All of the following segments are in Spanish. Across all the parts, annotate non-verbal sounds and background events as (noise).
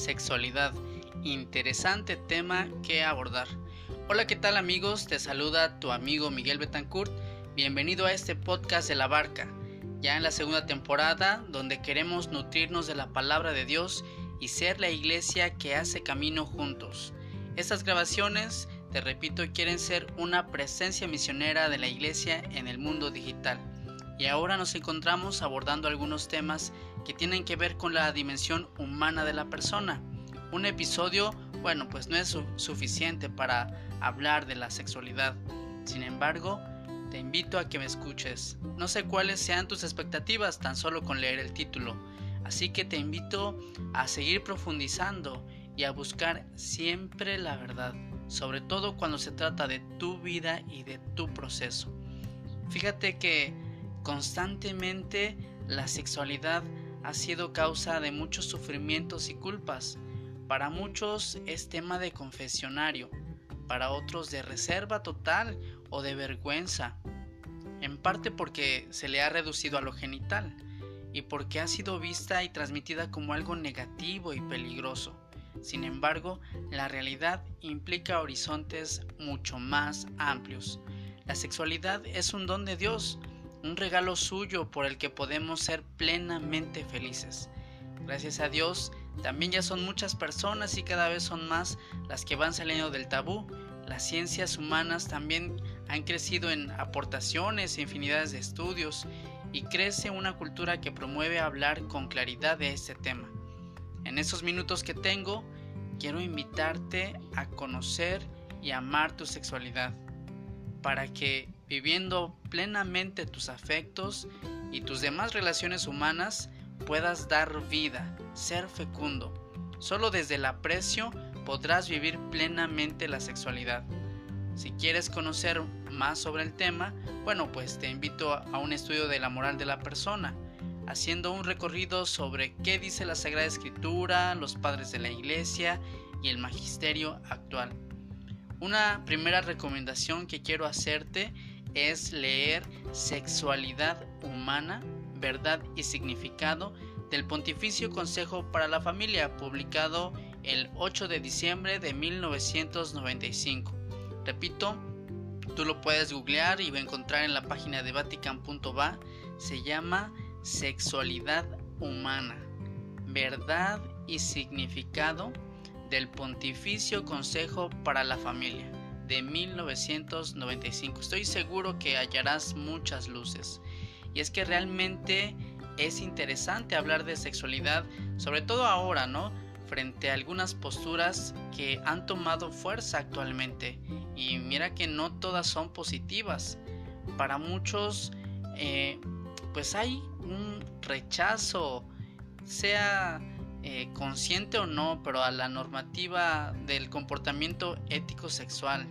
Sexualidad. Interesante tema que abordar. Hola, ¿qué tal amigos? Te saluda tu amigo Miguel Betancourt. Bienvenido a este podcast de la barca, ya en la segunda temporada donde queremos nutrirnos de la palabra de Dios y ser la iglesia que hace camino juntos. Estas grabaciones, te repito, quieren ser una presencia misionera de la iglesia en el mundo digital. Y ahora nos encontramos abordando algunos temas que tienen que ver con la dimensión humana de la persona. Un episodio, bueno, pues no es suficiente para hablar de la sexualidad. Sin embargo, te invito a que me escuches. No sé cuáles sean tus expectativas tan solo con leer el título, así que te invito a seguir profundizando y a buscar siempre la verdad, sobre todo cuando se trata de tu vida y de tu proceso. Fíjate que constantemente la sexualidad ha sido causa de muchos sufrimientos y culpas. Para muchos es tema de confesionario, para otros de reserva total o de vergüenza, en parte porque se le ha reducido a lo genital y porque ha sido vista y transmitida como algo negativo y peligroso. Sin embargo, la realidad implica horizontes mucho más amplios. La sexualidad es un don de Dios, un regalo suyo por el que podemos ser plenamente felices. Gracias a Dios, también ya son muchas personas y cada vez son más las que van saliendo del tabú. Las ciencias humanas también han crecido en aportaciones e infinidades de estudios y crece una cultura que promueve hablar con claridad de este tema. En esos minutos que tengo, quiero invitarte a conocer y amar tu sexualidad para que viviendo plenamente tus afectos y tus demás relaciones humanas puedas dar vida, ser fecundo. Solo desde el aprecio podrás vivir plenamente la sexualidad. Si quieres conocer más sobre el tema, bueno, pues te invito a un estudio de la moral de la persona, haciendo un recorrido sobre qué dice la Sagrada Escritura, los padres de la Iglesia y el magisterio actual. Una primera recomendación que quiero hacerte es leer Sexualidad Humana, Verdad y Significado del Pontificio Consejo para la Familia, publicado el 8 de diciembre de 1995. Repito, tú lo puedes googlear y encontrar en la página de vatican.va. Se llama Sexualidad Humana, Verdad y Significado del Pontificio Consejo para la Familia de 1995. Estoy seguro que hallarás muchas luces. Y es que realmente es interesante hablar de sexualidad, sobre todo ahora, ¿no? Frente a algunas posturas que han tomado fuerza actualmente. Y mira que no todas son positivas. Para muchos, eh, pues hay un rechazo, sea eh, consciente o no, pero a la normativa del comportamiento ético sexual.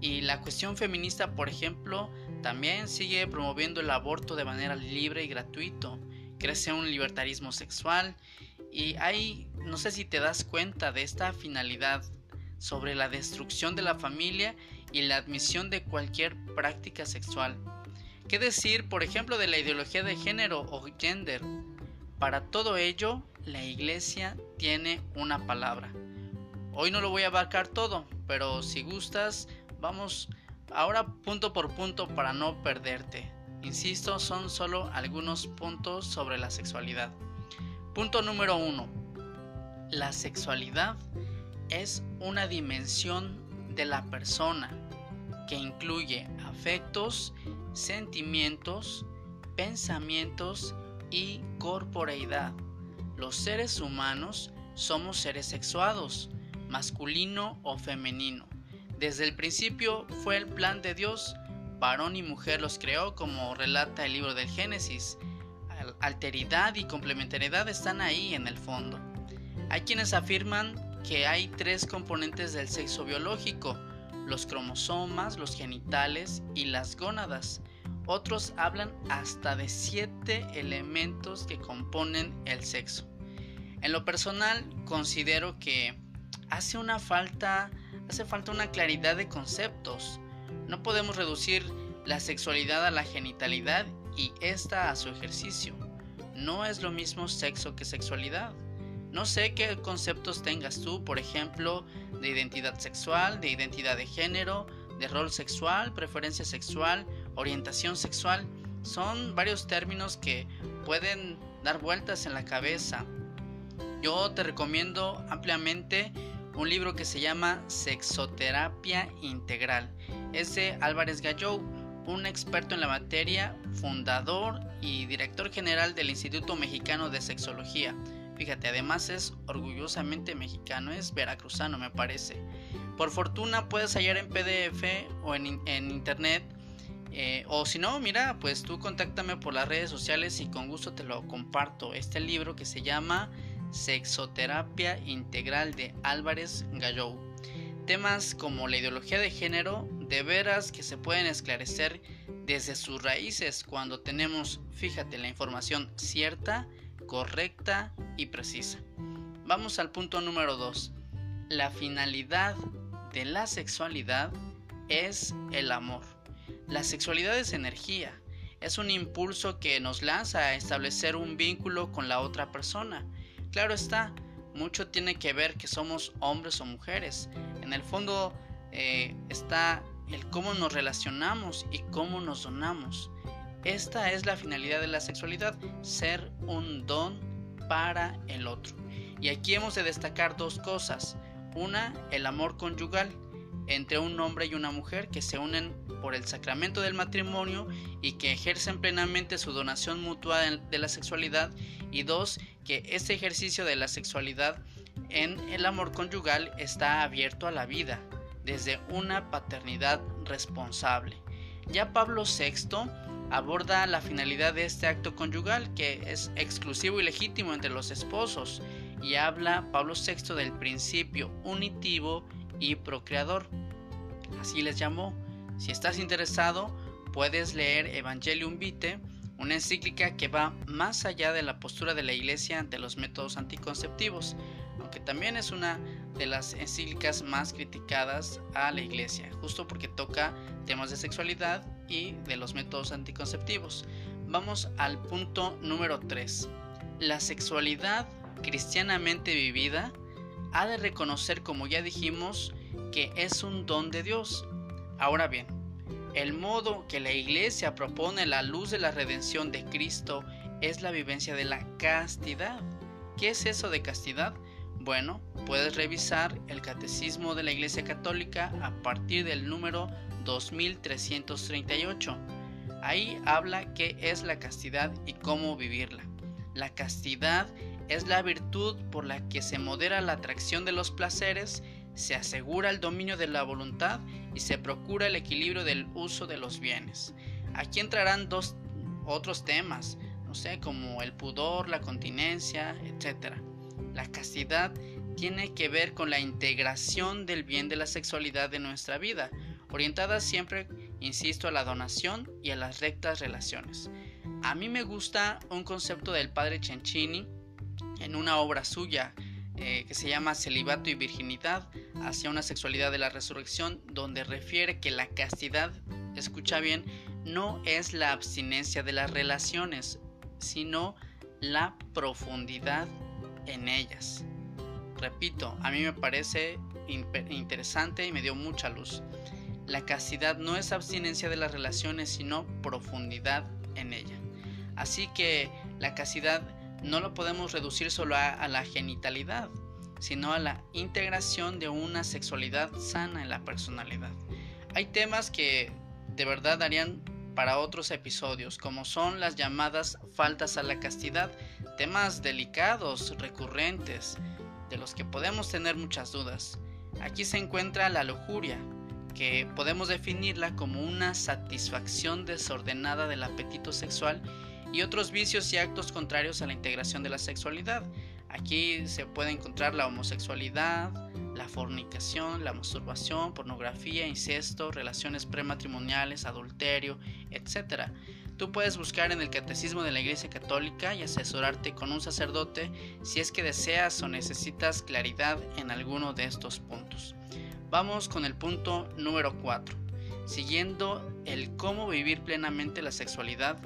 Y la cuestión feminista, por ejemplo, también sigue promoviendo el aborto de manera libre y gratuito. Crece un libertarismo sexual y hay, no sé si te das cuenta de esta finalidad sobre la destrucción de la familia y la admisión de cualquier práctica sexual. ¿Qué decir, por ejemplo, de la ideología de género o gender? Para todo ello, la iglesia tiene una palabra. Hoy no lo voy a abarcar todo, pero si gustas, vamos ahora punto por punto para no perderte. Insisto, son solo algunos puntos sobre la sexualidad. Punto número uno. La sexualidad es una dimensión de la persona que incluye afectos, sentimientos, pensamientos y corporeidad. Los seres humanos somos seres sexuados, masculino o femenino. Desde el principio fue el plan de Dios, varón y mujer los creó como relata el libro del Génesis. Alteridad y complementariedad están ahí en el fondo. Hay quienes afirman que hay tres componentes del sexo biológico, los cromosomas, los genitales y las gónadas. Otros hablan hasta de siete elementos que componen el sexo. En lo personal, considero que hace una falta, hace falta una claridad de conceptos. No podemos reducir la sexualidad a la genitalidad y esta a su ejercicio. No es lo mismo sexo que sexualidad. No sé qué conceptos tengas tú, por ejemplo, de identidad sexual, de identidad de género, de rol sexual, preferencia sexual, orientación sexual. Son varios términos que pueden dar vueltas en la cabeza. Yo te recomiendo ampliamente un libro que se llama Sexoterapia Integral. Es de Álvarez Gallou, un experto en la materia, fundador y director general del Instituto Mexicano de Sexología. Fíjate, además es orgullosamente mexicano, es veracruzano me parece. Por fortuna puedes hallar en PDF o en, internet. Eh, o si no, mira, pues tú contáctame por las redes sociales y con gusto te lo comparto. Este libro que se llama Sexoterapia Integral de Álvarez Gallou. Temas como la ideología de género, de veras que se pueden esclarecer desde sus raíces cuando tenemos, fíjate, la información cierta correcta y precisa. Vamos al punto número 2. La finalidad de la sexualidad es el amor. La sexualidad es energía, es un impulso que nos lanza a establecer un vínculo con la otra persona. Claro está, mucho tiene que ver que somos hombres o mujeres. En el fondo eh, está el cómo nos relacionamos y cómo nos donamos. Esta es la finalidad de la sexualidad, ser un don para el otro. Y aquí hemos de destacar dos cosas. Una, el amor conyugal entre un hombre y una mujer que se unen por el sacramento del matrimonio y que ejercen plenamente su donación mutua de la sexualidad. Y dos, que ese ejercicio de la sexualidad en el amor conyugal está abierto a la vida desde una paternidad responsable. Ya Pablo VI aborda la finalidad de este acto conyugal que es exclusivo y legítimo entre los esposos y habla Pablo VI del principio unitivo y procreador. Así les llamó. Si estás interesado, puedes leer Evangelium Vitae, una encíclica que va más allá de la postura de la Iglesia ante los métodos anticonceptivos, aunque también es una de las encíclicas más criticadas a la Iglesia, justo porque toca temas de sexualidad y de los métodos anticonceptivos. Vamos al punto número 3. La sexualidad cristianamente vivida ha de reconocer, como ya dijimos, que es un don de Dios. Ahora bien, el modo que la iglesia propone la luz de la redención de Cristo es la vivencia de la castidad. ¿Qué es eso de castidad? Bueno, puedes revisar el Catecismo de la Iglesia Católica a partir del número 2338. Ahí habla qué es la castidad y cómo vivirla. La castidad es la virtud por la que se modera la atracción de los placeres, se asegura el dominio de la voluntad y se procura el equilibrio del uso de los bienes. Aquí entrarán dos otros temas, no sé, como el pudor, la continencia, etc. La castidad tiene que ver con la integración del bien de la sexualidad de nuestra vida, orientada siempre, insisto, a la donación y a las rectas relaciones. A mí me gusta un concepto del padre Cencini en una obra suya eh, que se llama Celibato y Virginidad hacia una sexualidad de la resurrección, donde refiere que la castidad, escucha bien, no es la abstinencia de las relaciones, sino la profundidad en ellas. Repito, a mí me parece interesante y me dio mucha luz. La castidad no es abstinencia de las relaciones, sino profundidad en ella. Así que la castidad no lo podemos reducir solo a, la genitalidad, sino a la integración de una sexualidad sana en la personalidad. Hay temas que de verdad darían para otros episodios, como son las llamadas faltas a la castidad, temas delicados, recurrentes, de los que podemos tener muchas dudas. Aquí se encuentra la lujuria, que podemos definirla como una satisfacción desordenada del apetito sexual y otros vicios y actos contrarios a la integración de la sexualidad. Aquí se puede encontrar la homosexualidad, la fornicación, la masturbación, pornografía, incesto, relaciones prematrimoniales, adulterio, etc. Tú puedes buscar en el Catecismo de la Iglesia Católica y asesorarte con un sacerdote si es que deseas o necesitas claridad en alguno de estos puntos. Vamos con el punto número 4. Siguiendo el cómo vivir plenamente la sexualidad,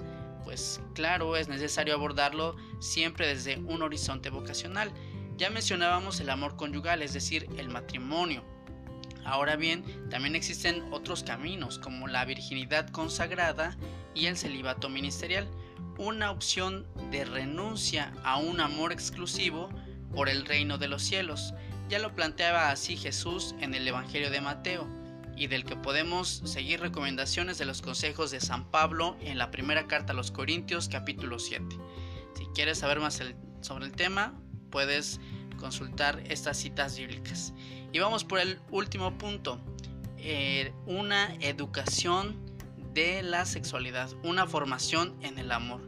pues claro, es necesario abordarlo siempre desde un horizonte vocacional. Ya mencionábamos el amor conyugal, es decir, el matrimonio. Ahora bien, también existen otros caminos como la virginidad consagrada y el celibato ministerial, una opción de renuncia a un amor exclusivo por el reino de los cielos. Ya lo planteaba así Jesús en el Evangelio de Mateo y del que podemos seguir recomendaciones de los consejos de San Pablo en la primera carta a los Corintios capítulo 7. Si quieres saber más sobre el tema, puedes consultar estas citas bíblicas. Y vamos por el último punto, eh, una educación de la sexualidad, una formación en el amor.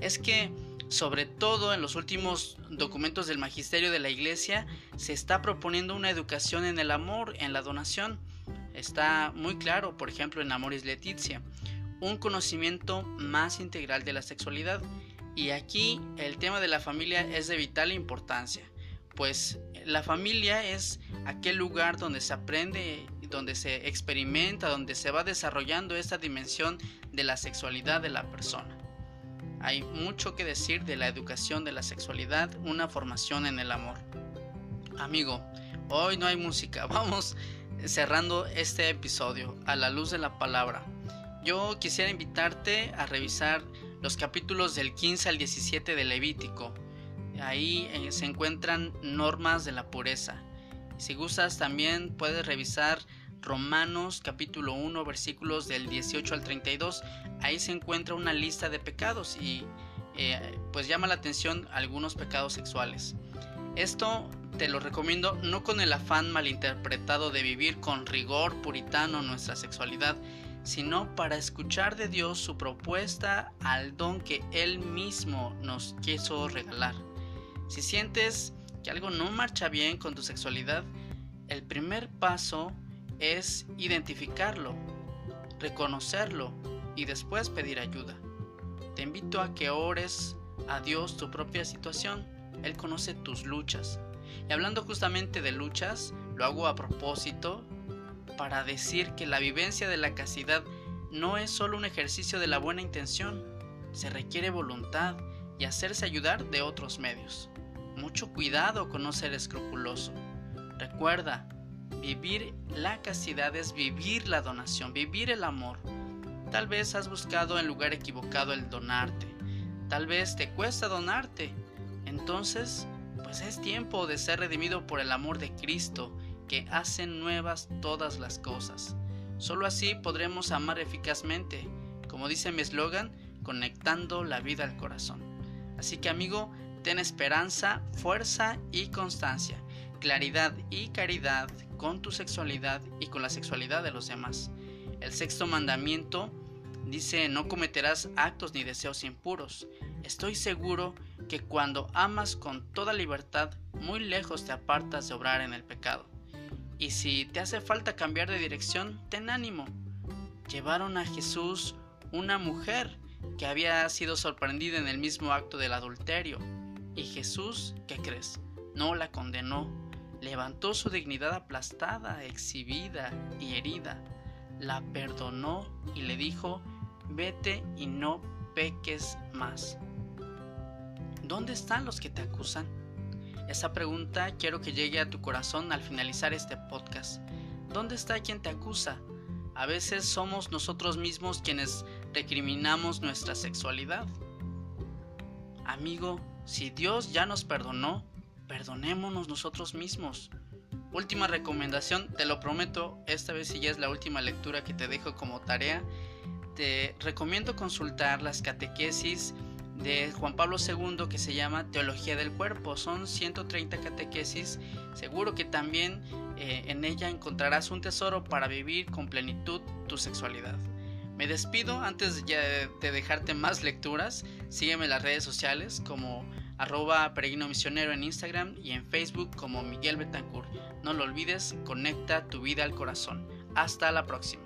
Es que sobre todo en los últimos documentos del magisterio de la iglesia se está proponiendo una educación en el amor, en la donación. Está muy claro, por ejemplo, en Amoris Leticia, un conocimiento más integral de la sexualidad. Y aquí el tema de la familia es de vital importancia, pues la familia es aquel lugar donde se aprende, donde se experimenta, donde se va desarrollando esta dimensión de la sexualidad de la persona. Hay mucho que decir de la educación de la sexualidad, una formación en el amor. Amigo, hoy no hay música, (laughs) vamos cerrando este episodio a la luz de la palabra. Yo quisiera invitarte a revisar los capítulos del 15 al 17 de Levítico. Ahí eh, se encuentran normas de la pureza. Si gustas también puedes revisar Romanos capítulo 1 versículos del 18 al 32. Ahí se encuentra una lista de pecados y eh, pues llama la atención algunos pecados sexuales. Esto te lo recomiendo no con el afán malinterpretado de vivir con rigor puritano nuestra sexualidad, sino para escuchar de Dios su propuesta al don que Él mismo nos quiso regalar. Si sientes que algo no marcha bien con tu sexualidad, el primer paso es identificarlo, reconocerlo y después pedir ayuda. Te invito a que ores a Dios tu propia situación. Él conoce tus luchas, y hablando justamente de luchas, lo hago a propósito para decir que la vivencia de la castidad no es solo un ejercicio de la buena intención, se requiere voluntad y hacerse ayudar de otros medios. Mucho cuidado con no ser escrupuloso. Recuerda, vivir la castidad es vivir la donación, vivir el amor. Tal vez has buscado en lugar equivocado el donarte. Tal vez te cuesta donarte. Entonces, pues es tiempo de ser redimido por el amor de Cristo, que hace nuevas todas las cosas. Solo así podremos amar eficazmente, como dice mi eslogan, conectando la vida al corazón. Así que amigo, ten esperanza, fuerza y constancia, claridad y caridad con tu sexualidad y con la sexualidad de los demás. El sexto mandamiento dice no cometerás actos ni deseos impuros. Estoy seguro que cuando amas con toda libertad, muy lejos te apartas de obrar en el pecado. Y si te hace falta cambiar de dirección, ten ánimo. Llevaron a Jesús una mujer que había sido sorprendida en el mismo acto del adulterio. Y Jesús, ¿qué crees? No la condenó. Levantó su dignidad aplastada, exhibida y herida. La perdonó y le dijo, vete y no peques más. ¿Dónde están los que te acusan? Esa pregunta quiero que llegue a tu corazón al finalizar este podcast. ¿Dónde está quien te acusa? A veces somos nosotros mismos quienes recriminamos nuestra sexualidad. Amigo, si Dios ya nos perdonó, perdonémonos nosotros mismos. Última recomendación, te lo prometo, esta vez si ya es la última lectura que te dejo como tarea, te recomiendo consultar las catequesis de Juan Pablo II que se llama Teología del Cuerpo. Son 130 catequesis. Seguro que también eh, en ella encontrarás un tesoro para vivir con plenitud tu sexualidad. Me despido antes de, de dejarte más lecturas. Sígueme en las redes sociales como arroba peregrino misionero en Instagram y en Facebook como Miguel Betancourt. No lo olvides, conecta tu vida al corazón. Hasta la próxima.